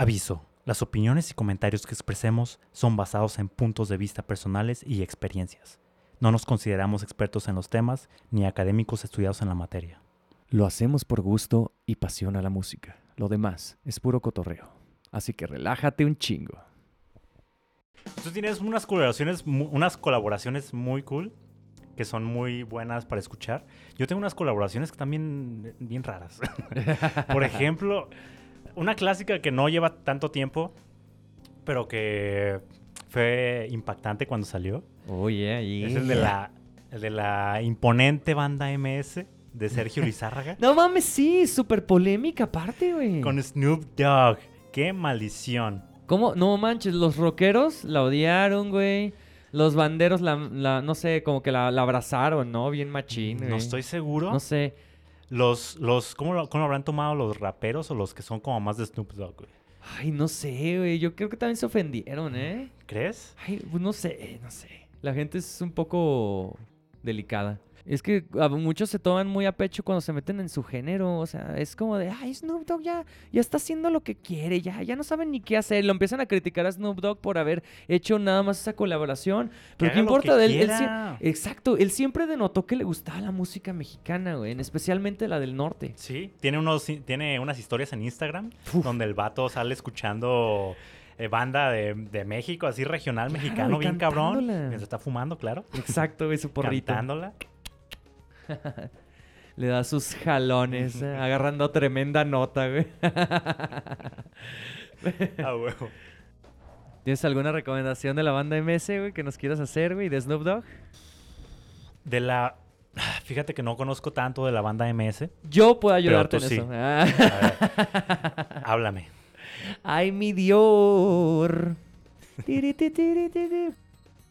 Aviso. Las opiniones y comentarios que expresemos son basados en puntos de vista personales y experiencias. No nos consideramos expertos en los temas ni académicos estudiados en la materia. Lo hacemos por gusto y pasión a la música. Lo demás es puro cotorreo. Así que relájate un chingo. Tú tienes unas colaboraciones, unas colaboraciones muy cool que son muy buenas para escuchar. Yo tengo unas colaboraciones que bien, bien raras. Por ejemplo, una clásica que no lleva tanto tiempo, pero que fue impactante cuando salió. Oh, yeah, yeah. Es el de la, el de la imponente banda MS de Sergio Lizárraga No mames, sí, súper polémica aparte, güey. con Snoop Dogg. ¡Qué maldición! ¿Cómo? No manches, los rockeros la odiaron, güey. Los banderos la, la- no sé, como que la, la abrazaron, ¿no? Bien machín, güey. No estoy seguro. No sé. Los, los, ¿cómo, lo, ¿Cómo lo habrán tomado los raperos o los que son como más de Snoop Dogg, güey? Ay, no sé, güey. Yo creo que también se ofendieron, ¿eh? ¿Crees? Ay, pues no sé, no sé. La gente es un poco delicada. Es que a muchos se toman muy a pecho cuando se meten en su género. O sea, es como de, ay, Snoop Dogg ya, ya está haciendo lo que quiere, ya, ya no saben ni qué hacer. Lo empiezan a criticar a Snoop Dogg por haber hecho nada más esa colaboración. Pero ¿qué importa? que Él- él. Exacto, él siempre denotó que le gustaba la música mexicana, güey, en- especialmente la del norte. Sí, tiene, unos, tiene unas historias en Instagram Uf. donde el vato sale escuchando eh, banda de, de México, así regional Claro, mexicano, bien cabrón. Mientras está fumando, claro. Exacto, güey, su porrito. Cantándola. Le da sus jalones, eh, agarrando tremenda nota, güey. A huevo. ¿Tienes alguna recomendación de la banda MS, güey, que nos quieras hacer, güey, de Snoop Dogg? De la... Fíjate que no conozco tanto de la banda MS. Yo puedo ayudarte en sí. eso. Ah. A ver, háblame. Ay, mi Dior.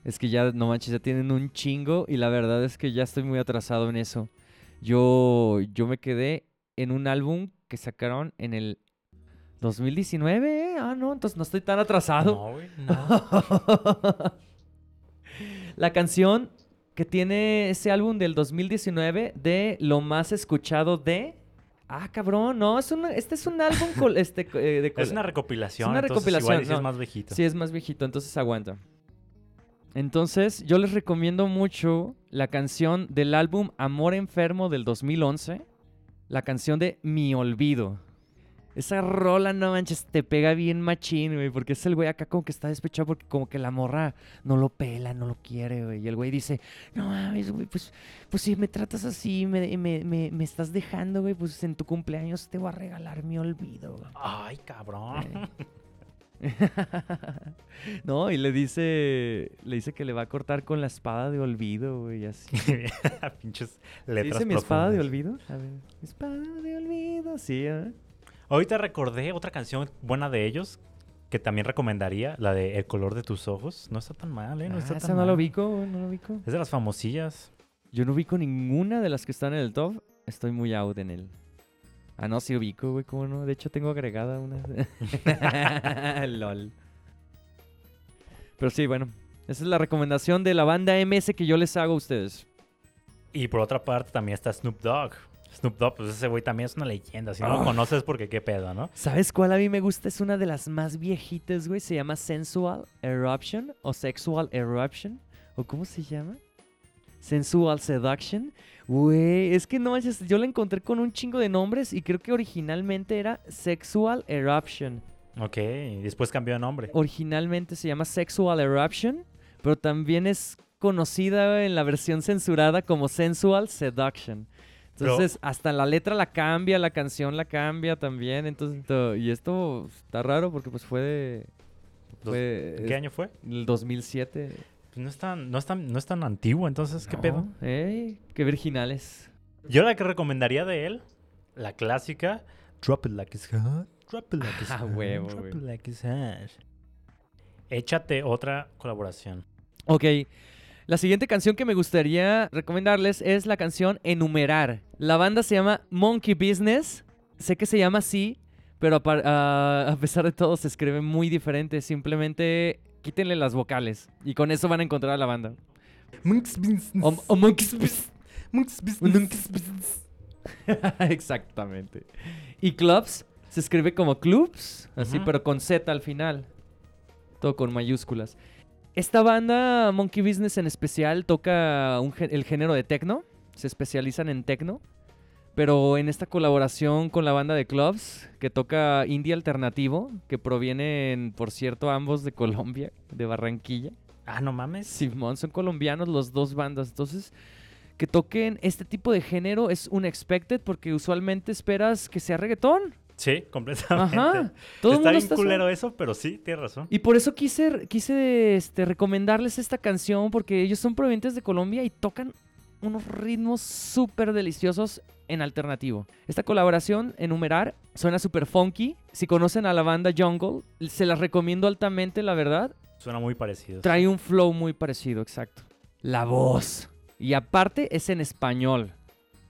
Es que ya, no manches, ya tienen un chingo y la verdad es que ya estoy muy atrasado en eso. Yo, yo me quedé en un álbum que sacaron en el 2019, ¿eh? Ah, no, entonces no estoy tan atrasado. No, güey, no. La canción que tiene ese álbum del 2019 de lo más escuchado de... Ah, cabrón, no, es una, este es un álbum col- este, eh, de col- Es una recopilación. Es una entonces recopilación, Igual es más viejito. Sí, es más viejito, entonces aguanta. Entonces, yo les recomiendo mucho la canción del álbum Amor Enfermo del 2011, la canción de Mi Olvido. Esa rola, no manches, te pega bien machín, güey, porque es el güey acá como que está despechado porque como que la morra no lo pela, no lo quiere, güey. Y el güey dice, no mames, güey, pues, pues si me tratas así, me, me, me, me estás dejando, güey, pues en tu cumpleaños te voy a regalar mi olvido, güey. Ay, cabrón. no, y le dice, le dice que le va a cortar con la espada de olvido, güey, así. Pinches ¿Se letras ¿Dice mi espada de olvido? A ver, mi espada de olvido, sí, ¿eh? Ahorita recordé otra canción buena de ellos que también recomendaría, la de El color de tus ojos. No está tan mal, ¿eh? No Ah, está esa tan no mal. lo ubico, no lo ubico. Es de las famosillas. Yo no ubico ninguna de las que están en el top. Estoy muy out en él. Ah, no, sí ubico, güey, ¿cómo no? De hecho, tengo agregada una. LOL. Pero sí, bueno. Esa es la recomendación de la banda MS que yo les hago a ustedes. Y por otra parte también está Snoop Dogg. Snoop Dogg, pues ese güey también es una leyenda. Si no lo Ah. conoces, porque qué pedo, ¿no? ¿Sabes cuál a mí me gusta? Es una de las más viejitas, güey. Se llama Sensual Eruption o Sexual Eruption. ¿O cómo se llama? Sensual Seduction. Güey, es que no manches, yo la encontré con un chingo de nombres y creo que originalmente era Sexual Eruption. Ok, y después cambió de nombre. Originalmente se llama Sexual Eruption, pero también es conocida en la versión censurada como Sensual Seduction. Pero- Entonces, hasta la letra la cambia, la canción la cambia también. Entonces, to- y esto está raro porque pues fue de... Fue ¿En ¿Qué año fue? El 2007. Pues no es tan, no es tan, no es tan antiguo, entonces, ¿qué No, pedo? ¡Ey! ¡Qué virginales! Yo la que recomendaría de él, la clásica, Drop it like it's hot, drop it like it's Ah, hot, huevo, drop it like it's hot. Échate otra colaboración. Ok. La siguiente canción que me gustaría recomendarles es la canción Enumerar. La banda se llama Monkey Business. Sé que se llama así, pero a- a pesar de todo se escribe muy diferente. Simplemente quítenle las vocales y con eso van a encontrar a la banda. O, o Monkeys Business. Monkeys Business. Exactamente. Y Clubs Se escribe como clubs, así, pero con Z al final. Todo con mayúsculas. Esta banda, Monkey Business en especial, toca un el género de techno. Se especializan en techno. Pero en esta colaboración con la banda de clubs, que toca indie alternativo, que provienen, por cierto, ambos de Colombia, de Barranquilla. Ah, no mames. Simón, son colombianos los dos bandas. Entonces, que toquen este tipo de género es unexpected porque usualmente esperas que sea reggaetón. Sí, completamente. Ajá. Todo está bien culero eso, pero sí, tienes razón. y por eso quise, quise este, recomendarles esta canción porque ellos son provenientes de Colombia y tocan unos ritmos súper deliciosos en alternativo. Esta colaboración, Enumerar, suena súper funky. Si conocen a la banda Jungle, se las recomiendo altamente, la verdad. Suena muy parecido. Trae un flow muy parecido, exacto. La voz. Y aparte es en español.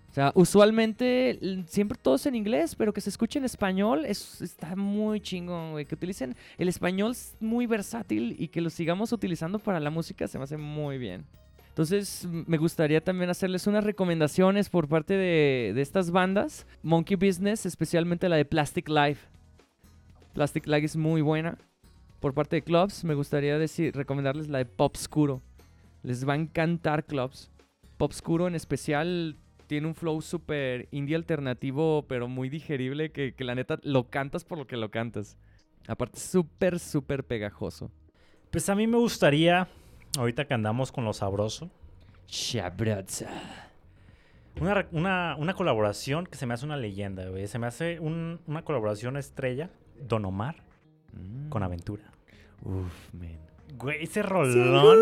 O sea, usualmente siempre todo es en inglés, pero que se escuche en español es, está muy chingón, güey. Que utilicen el español es muy versátil y que lo sigamos utilizando para la música se me hace muy bien. Entonces, me gustaría también hacerles unas recomendaciones por parte de, estas bandas. Monkey Business, especialmente la de Plastic Life. Plastic Life es muy buena. Por parte de Clubs, me gustaría decir, recomendarles la de Pop Scuro. Les va a encantar Clubs. Pop Scuro en especial tiene un flow súper indie alternativo, pero muy digerible, que, que la neta lo cantas por lo que lo cantas. Aparte, súper, súper pegajoso. Pues a mí me gustaría, ahorita que andamos con lo sabroso, Shabratza. una, una, una colaboración que se me hace una leyenda, güey. Se me hace un- una colaboración estrella, Don Omar con Aventura. Uf, man. Güey, ese rolón.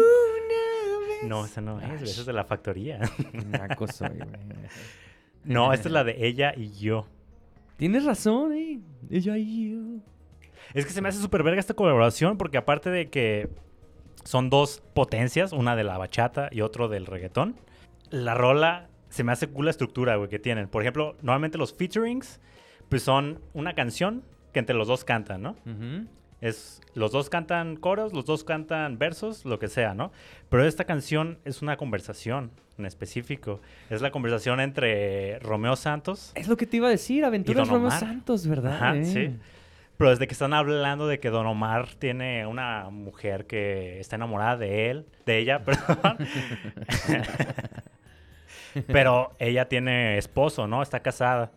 No, ese no es, ese es de la factoría. Naco soy, güey. No, esta es la de ella y yo. Tienes razón, eh. Ella y yo. Es que se me hace súper verga esta colaboración porque aparte de que son dos potencias, una de la bachata y otro del reggaetón, la rola se me hace cool la estructura, güey, que tienen. Por ejemplo, normalmente los featurings, pues son una canción que entre los dos cantan, ¿no? Ujú. Es, los dos cantan coros, los dos cantan versos, lo que sea, ¿no? Pero esta canción es una conversación en específico. Es la conversación entre Romeo Santos Es lo que te iba a decir, Aventuras Romeo. Santos, ¿verdad? Ajá, eh? sí. Pero desde que están hablando de que Don Omar tiene una mujer que está enamorada de él, de ella, perdón. Pero ella tiene esposo, ¿no? Está casada.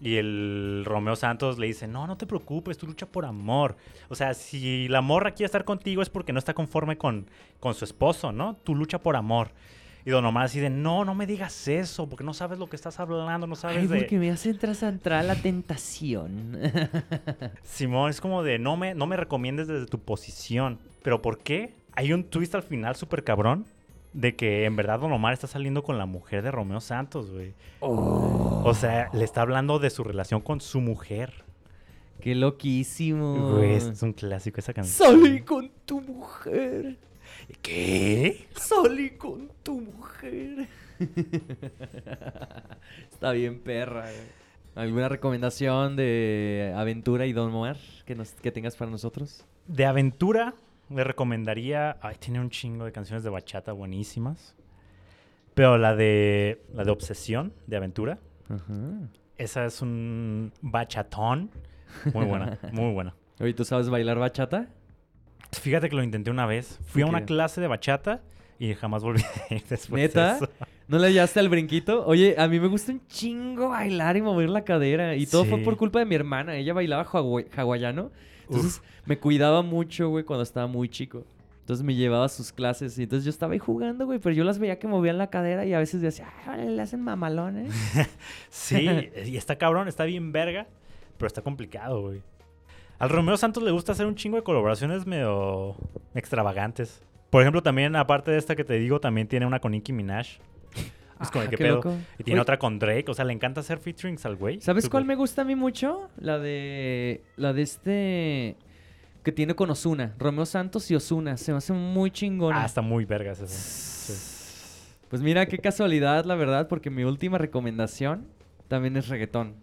Y el Romeo Santos le dice, no, no te preocupes, tú lucha por amor. O sea, si la morra quiere estar contigo es porque no está conforme con, con su esposo, ¿no? Tú lucha por amor. Y Don Omar así de, no, no me digas eso, porque no sabes lo que estás hablando, no sabes Ay, de... porque me hace entrar la tentación. Simón, es como de no me, no me recomiendes desde tu posición. ¿Pero por qué? Hay un twist al final súper cabrón de que en verdad Don Omar está saliendo con la mujer de Romeo Santos, güey. Oh, O sea, le está hablando de su relación con su mujer. qué loquísimo. Güey, es un clásico esa canción. Salí con tu mujer. ¿Qué? Salí con tu mujer. Está bien, perra. güey. ¿Alguna recomendación de Aventura y Don Omar que, nos, que tengas para nosotros? De aventura, le recomendaría. Ay, tiene un chingo de canciones de bachata buenísimas. Pero la de. La de Obsesión, de aventura. Ajá. Esa es un bachatón. Muy buena, muy buena. Oye, ¿tú sabes bailar bachata? Fíjate que lo intenté una vez. Fui a una clase de bachata y jamás volví después ¿Neta? de eso. ¿No le hallaste al brinquito? Oye, a mí me gusta un chingo bailar y mover la cadera. Y todo fue por culpa de mi hermana. Ella bailaba hawai- hawaiano. Entonces me cuidaba mucho, güey, cuando estaba muy chico. Entonces me llevaba a sus clases. Y entonces yo estaba ahí jugando, güey. Pero yo las veía que movían la cadera y a veces decía, órale, le hacen mamalones. Sí, y está cabrón, está bien verga, pero está complicado, güey. Al Romeo Santos le gusta hacer un chingo de colaboraciones medio extravagantes. Por ejemplo, también, aparte de esta que te digo, también tiene una con Nicki Minaj. Es como, Ah, ¿qué qué pedo? loco. Y tiene otra con Drake. O sea, le encanta hacer featurings al güey. ¿Sabes cuál me gusta a mí mucho? La de. La de este. Que tiene con Osuna. Romeo Santos y Osuna. Se me hace muy chingona. Ah, está muy vergas. Sí. Pues mira, qué casualidad, la verdad, porque mi última recomendación también es reggaetón.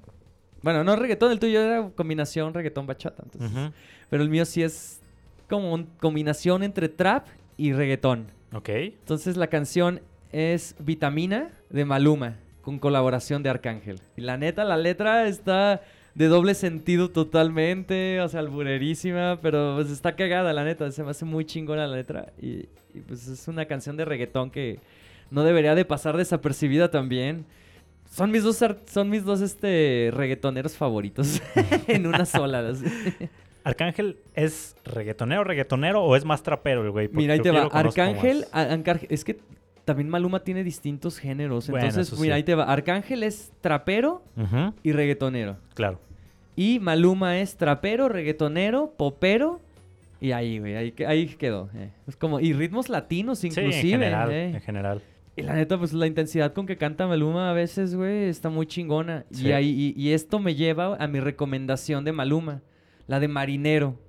Bueno, no reggaetón, el tuyo era combinación reggaetón-bachata. entonces. Ujú. Pero el mío sí es como una combinación entre trap y reggaetón. Ok. Entonces la canción es Vitamina de Maluma, con colaboración de Arcángel. Y la neta, la letra está de doble sentido totalmente, o sea, alburerísima, pero pues está cagada, la neta, se me hace muy chingona la letra y, y, pues es una canción de reggaetón que no debería de pasar desapercibida también. Son mis dos, son mis dos este, reggaetoneros favoritos en una sola. ¿Arcángel es reggaetonero, reggaetonero o es más trapero el güey? Porque Mira, ahí te va. Arcángel, es que también Maluma tiene distintos géneros. Bueno, Entonces, mira, sí. ahí te va. Arcángel es trapero y reggaetonero. claro. Y Maluma es trapero, reggaetonero, popero. Y ahí, güey, ahí, ahí quedó. eh. Es como, y ritmos latinos inclusive. sí, en general, eh. en general. Y la neta, pues la intensidad con que canta Maluma a veces, güey, está muy chingona. Sí. Y, ahí, y, y esto me lleva a mi recomendación de Maluma, la de Marinero.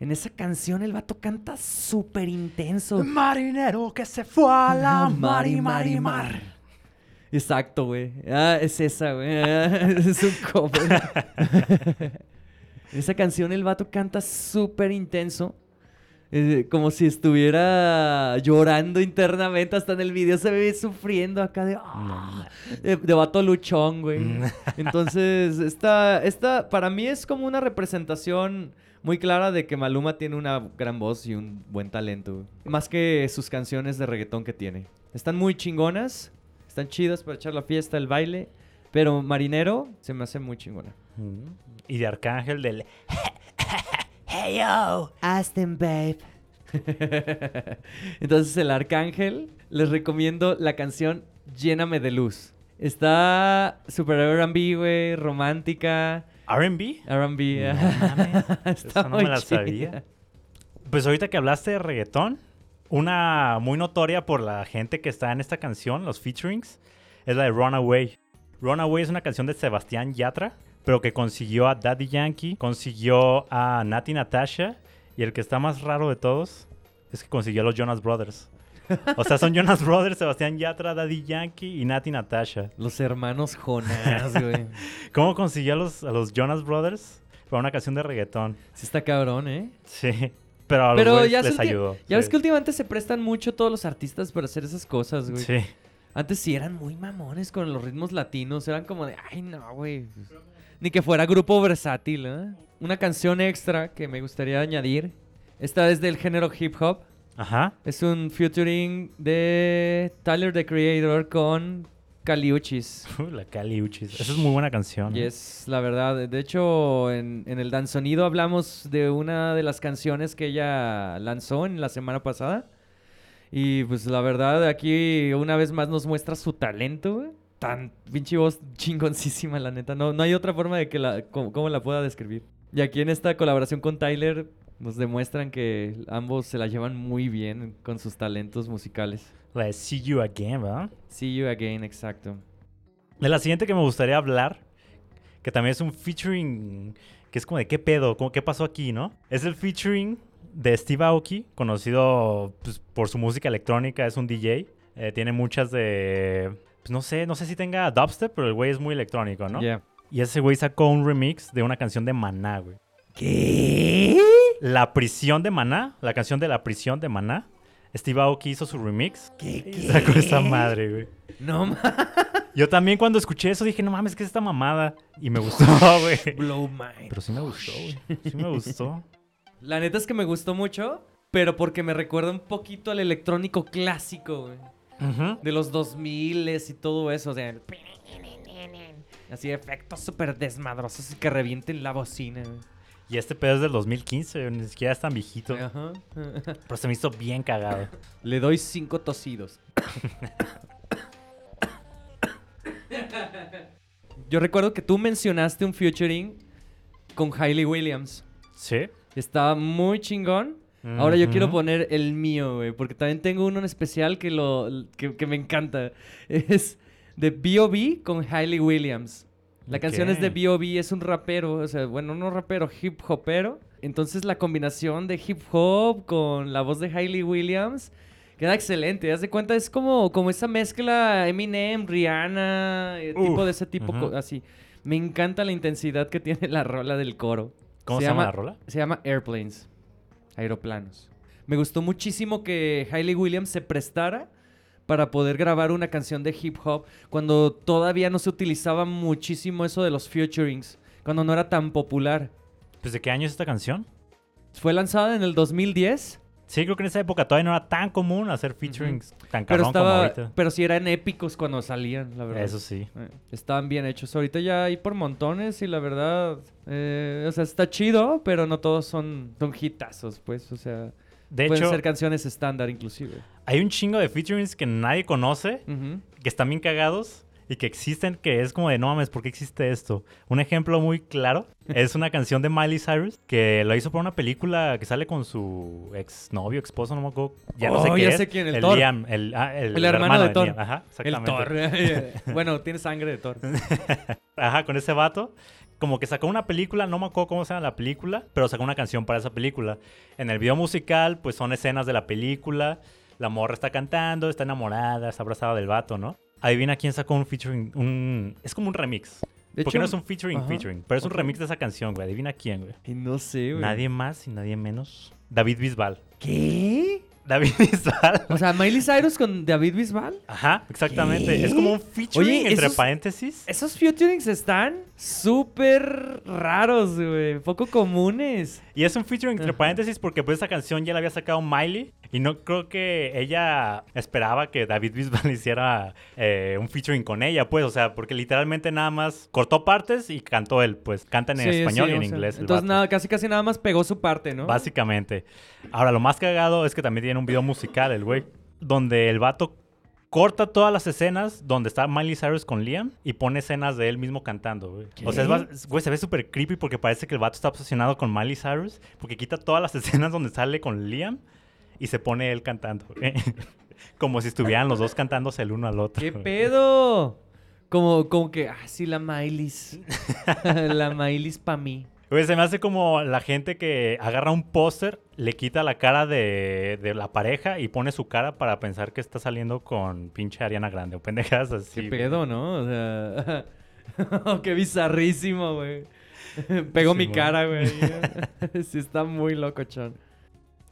En esa canción el vato canta súper intenso. Marinero que se fue a la mar y mar y mar. Exacto, güey. Ah, es esa, güey. Ah, es un cover. en esa canción el vato canta súper intenso. Eh, como si estuviera llorando internamente. Hasta en el video se ve sufriendo acá de... ah, de, de vato luchón, güey. Mm. Entonces, esta, esta para mí es como una representación muy clara de que Maluma tiene una gran voz y un buen talento. Más que sus canciones de reggaetón que tiene. Están muy chingonas, están chidas para echar la fiesta, el baile. Pero Marinero se me hace muy chingona. Mm. Y de Arcángel del... hey yo. Aston Babe. Entonces, el Arcángel, les recomiendo la canción Lléname de Luz. Está super R&B, güey, romántica. R&B. R&B. No esa no me la chida. sabía. Pues ahorita que hablaste de reggaetón, una muy notoria por la gente que está en esta canción, los featurings, es la de Runaway. Runaway es una canción de Sebastián Yatra, pero que consiguió a Daddy Yankee, consiguió a Nati Natasha, y el que está más raro de todos es que consiguió a los Jonas Brothers. O sea, son Jonas Brothers, Sebastián Yatra, Daddy Yankee y Nati Natasha. Los hermanos Jonas, güey. ¿Cómo consiguió a los, a los Jonas Brothers? Para una canción de reggaetón. Sí está cabrón, ¿eh? Sí. Pero a los Pero ya, les ayudó. ya sí. ves que últimamente se prestan mucho todos los artistas para hacer esas cosas, güey. Sí. Antes sí eran muy mamones con los ritmos latinos. Eran como de, ay, no, güey. Ni que fuera grupo versátil, ¿eh? Una canción extra que me gustaría añadir. Esta es del género hip hop. Ajá. Es un featuring de Tyler the Creator con Caliuchis. Uh, la Cali Uchis. Esa es muy buena canción. Y ¿eh? es la verdad. De hecho, en, en el Danzonido hablamos de una de las canciones que ella lanzó en la semana pasada. Y pues la verdad, aquí una vez más nos muestra su talento, güey. Tan pinche voz chingoncísima, la neta. No, no hay otra forma de que la, cómo, cómo la pueda describir. Y aquí en esta colaboración con Tyler nos demuestran que ambos se la llevan muy bien con sus talentos musicales. La de See You Again, ¿verdad? See you again, exacto. De la siguiente que me gustaría hablar, que también es un featuring que es como de qué pedo, como qué pasó aquí, ¿no? Es el featuring de Steve Aoki, conocido pues, por su música electrónica, es un DJ. Eh, tiene muchas de. Pues no sé, no sé si tenga dubstep, pero el güey es muy electrónico, ¿no? Yeah. Y ese güey sacó un remix de una canción de Maná, güey. ¿Qué? La prisión de Maná, la canción de la prisión de Maná. Steve Aoki hizo su remix ¿Qué? y sacó esa madre, güey. No mames. Yo también cuando escuché eso dije, no mames, ¿qué es esta mamada? Y me gustó, güey. Blow mind. Pero sí me gustó, güey. Sí me gustó. La neta es que me gustó mucho, pero porque me recuerda un poquito al electrónico clásico, güey. De los 2000 y todo eso, o sea, el- así efectos súper desmadrosos y que revienten la bocina. Y este pedo es del 2015, ni siquiera es tan viejito. Ajá. Pero se me hizo bien cagado. Le doy cinco tosidos. Yo recuerdo que tú mencionaste un featuring con Hailey Williams. ¿Sí? Estaba muy chingón. Ahora yo quiero poner el mío, güey, porque también tengo uno en especial que, lo, que, que me encanta. Es de B.O.B. con Hailey Williams. La canción es de. B.O.B., es un rapero, o sea, bueno, no rapero, hip hopero. Entonces la combinación de hip hop con la voz de Hailey Williams queda excelente. Haz de cuenta, es como, como esa mezcla Eminem, Rihanna, eh, tipo de ese tipo, así. Me encanta la intensidad que tiene la rola del coro. ¿Cómo se, llama la rola? Se llama Airplanes, aeroplanos. Me gustó muchísimo que Hailey Williams se prestara para poder grabar una canción de hip hop cuando todavía no se utilizaba muchísimo eso de los featurings. cuando no era tan popular. Pues, ¿de qué año es esta canción? Fue lanzada en el 2010, Sí, creo que en esa época todavía no era tan común hacer featurings tan pero cabrón como ahorita. pero sí eran épicos cuando salían, la verdad. Eso sí. Eh, estaban bien hechos. Ahorita ya hay por montones y la verdad, eh, o sea, está chido, pero no todos son, son hitazos, pues, o sea, De pueden hecho, ser canciones estándar inclusive. hay un chingo de featurings que nadie conoce, que están bien cagados y que existen, que es como de, no mames, ¿por qué existe esto? Un ejemplo muy claro es una canción de Miley Cyrus que lo hizo para una película que sale con su exnovio, esposo, no me acuerdo. Ya no sé Oh, qué ya es. sé quién, el Thor. Liam, el, ah, el, El hermano de Thor. Liam. Ajá, El exactamente. Thor. bueno, tiene sangre de Thor. Ajá, con ese vato. Como que sacó una película, no me acuerdo cómo se llama la película, pero sacó una canción para esa película. En el video musical, pues son escenas de la película. La morra está cantando, está enamorada, está abrazada del vato, ¿no? Adivina quién sacó un featuring, un... Es como un remix. De Porque hecho, no es un featuring, ajá, featuring, pero es un remix de esa canción, güey. Adivina quién, güey. y no sé, güey. Nadie más y nadie menos. David Bisbal. ¿Qué? David Bisbal. O sea, Miley Cyrus con David Bisbal. Ajá, exactamente. ¿Qué? Es como un featuring Oye, entre esos- paréntesis. Esos featurings están súper raros, güey. Poco comunes. Y es un featuring entre paréntesis porque pues esa canción ya la había sacado Miley y no creo que ella esperaba que David Bisbal hiciera eh, un featuring con ella, pues, o sea, porque literalmente nada más cortó partes y cantó él, pues, cantan en Sí, español sí, y en sea, inglés. Entonces, nada, casi casi nada más pegó su parte, ¿no? Básicamente. Ahora, lo más cagado es que también tiene un video musical, el güey, donde el vato corta todas las escenas donde está Miley Cyrus con Liam y pone escenas de él mismo cantando, güey. O sea, güey, se ve súper creepy porque parece que el vato está obsesionado con Miley Cyrus porque quita todas las escenas donde sale con Liam y se pone él cantando, güey. Como si estuvieran los dos cantándose el uno al otro. ¿Qué güey. pedo? Como, como que, ah, sí, la Miley's. la Miley's pa' mí. Güey, se me hace como la gente que agarra un póster, le quita la cara de, de la pareja y pone su cara para pensar que está saliendo con pinche Ariana Grande o pendejadas así. ¿Qué güey. pedo, no? O sea, qué bizarrísimo, güey. Pegó mi cara, güey. sí, está muy loco, Chon.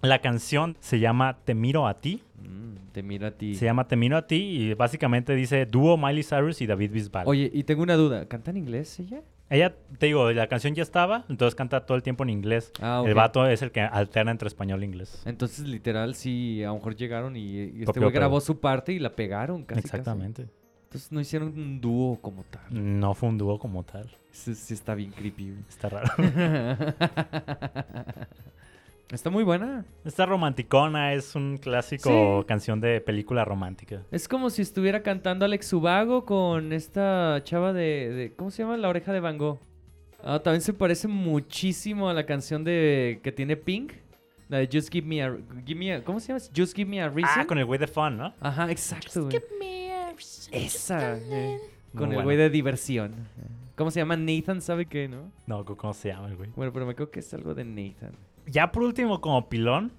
La canción se llama Te miro a ti. Mm, te miro a ti. Se llama Te miro a ti y básicamente dice dúo Miley Cyrus y David Bisbal. Oye, y tengo una duda. ¿Canta en inglés ella? Ella, te digo, la canción ya estaba, entonces canta todo el tiempo en inglés. Ah. El vato es el que alterna entre español e inglés. Entonces, literal, sí, a lo mejor llegaron y, y este Copió, güey grabó su parte y la pegaron casi. Exactamente. casi. Entonces, no hicieron un dúo como tal. No fue un dúo como tal. Sí, sí está bien creepy, güey. Está raro. Está muy buena. Esta romanticona es un clásico Sí. canción de película romántica. Es como si estuviera cantando Alex Ubago con esta chava de, de- ¿Cómo se llama? La oreja de Van Gogh. Ah, también se parece muchísimo a la canción de que tiene Pink. La de Just Give Me a... Give me a- ¿Cómo se llama? Just Give Me a Reason. Ah, con el güey de Fun, ¿no? Ajá, exacto. güey. Esa. eh, Con Muy el buena. güey de diversión. ¿Cómo se llama? Nathan, ¿sabe qué, no? No, ¿cómo se llama el güey? Bueno, pero me creo que es algo de Nathan. Ya por último, como pilón,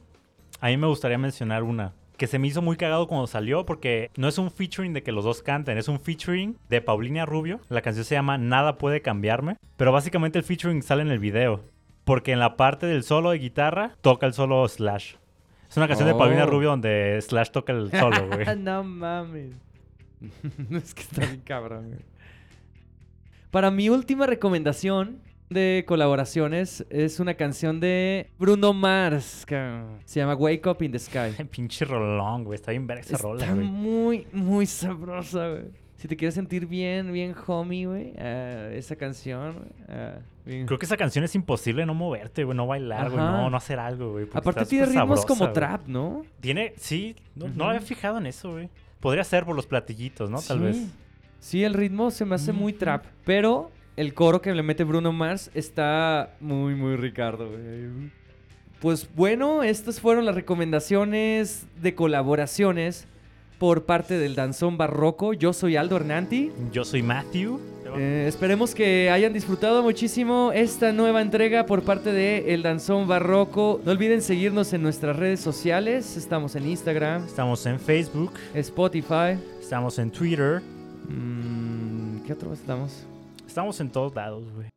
a mí me gustaría mencionar una que se me hizo muy cagado cuando salió porque no es un featuring de que los dos canten, es un featuring de Paulina Rubio. La canción se llama Nada puede cambiarme, pero básicamente el featuring sale en el video porque en la parte del solo de guitarra toca el solo Slash. Es una canción de Paulina Oh. Rubio donde Slash toca el solo, güey. no mames. es que está bien cabrón, güey. Para mi última recomendación de colaboraciones es una canción de Bruno Mars. que se llama Wake Up in the Sky. Pinche rolón, güey. Está bien ver esa rola, Está güey. muy, muy sabrosa, güey. Si te quieres sentir bien, bien homie, güey, ah, esa canción, bien- Creo que esa canción es imposible no moverte, güey, no bailar, güey, no, no hacer algo, güey. Aparte está tiene ritmos sabrosa, como trap, ¿no? Tiene, sí, no, no Ujú. había fijado en eso, güey. Podría ser por los platillitos, ¿no? Tal Sí. vez. Sí, el ritmo se me hace muy trap, pero el coro que le mete Bruno Mars está muy, muy Ricardo, güey. Pues bueno, estas fueron las recomendaciones de colaboraciones por parte del Danzón Barroco. Yo soy Aldo Hernanti. Yo soy Matthew. Eh, esperemos que hayan disfrutado muchísimo esta nueva entrega por parte de El Danzón Barroco. No olviden seguirnos en nuestras redes sociales. Estamos en Instagram, Estamos en Facebook, Spotify. estamos en Twitter, Mm, ¿Qué otro estamos? Estamos en todos lados, güey.